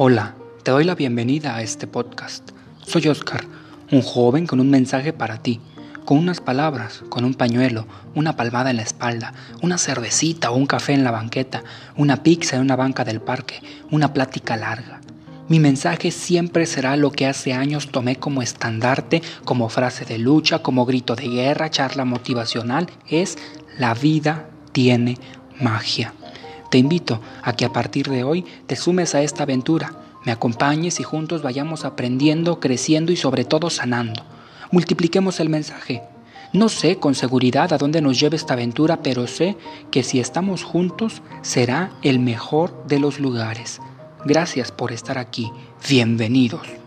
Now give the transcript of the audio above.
Hola, te doy la bienvenida a este podcast. Soy Oscar, un joven con un mensaje para ti, con unas palabras, con un pañuelo, una palmada en la espalda, una cervecita o un café en la banqueta, una pizza en una banca del parque, una plática larga. Mi mensaje siempre será lo que hace años tomé como estandarte, como frase de lucha, como grito de guerra, charla motivacional, es la vida tiene magia. Te invito a que a partir de hoy te sumes a esta aventura, me acompañes y juntos vayamos aprendiendo, creciendo y sobre todo sanando. Multipliquemos el mensaje. No sé con seguridad a dónde nos lleve esta aventura, pero sé que si estamos juntos será el mejor de los lugares. Gracias por estar aquí. Bienvenidos.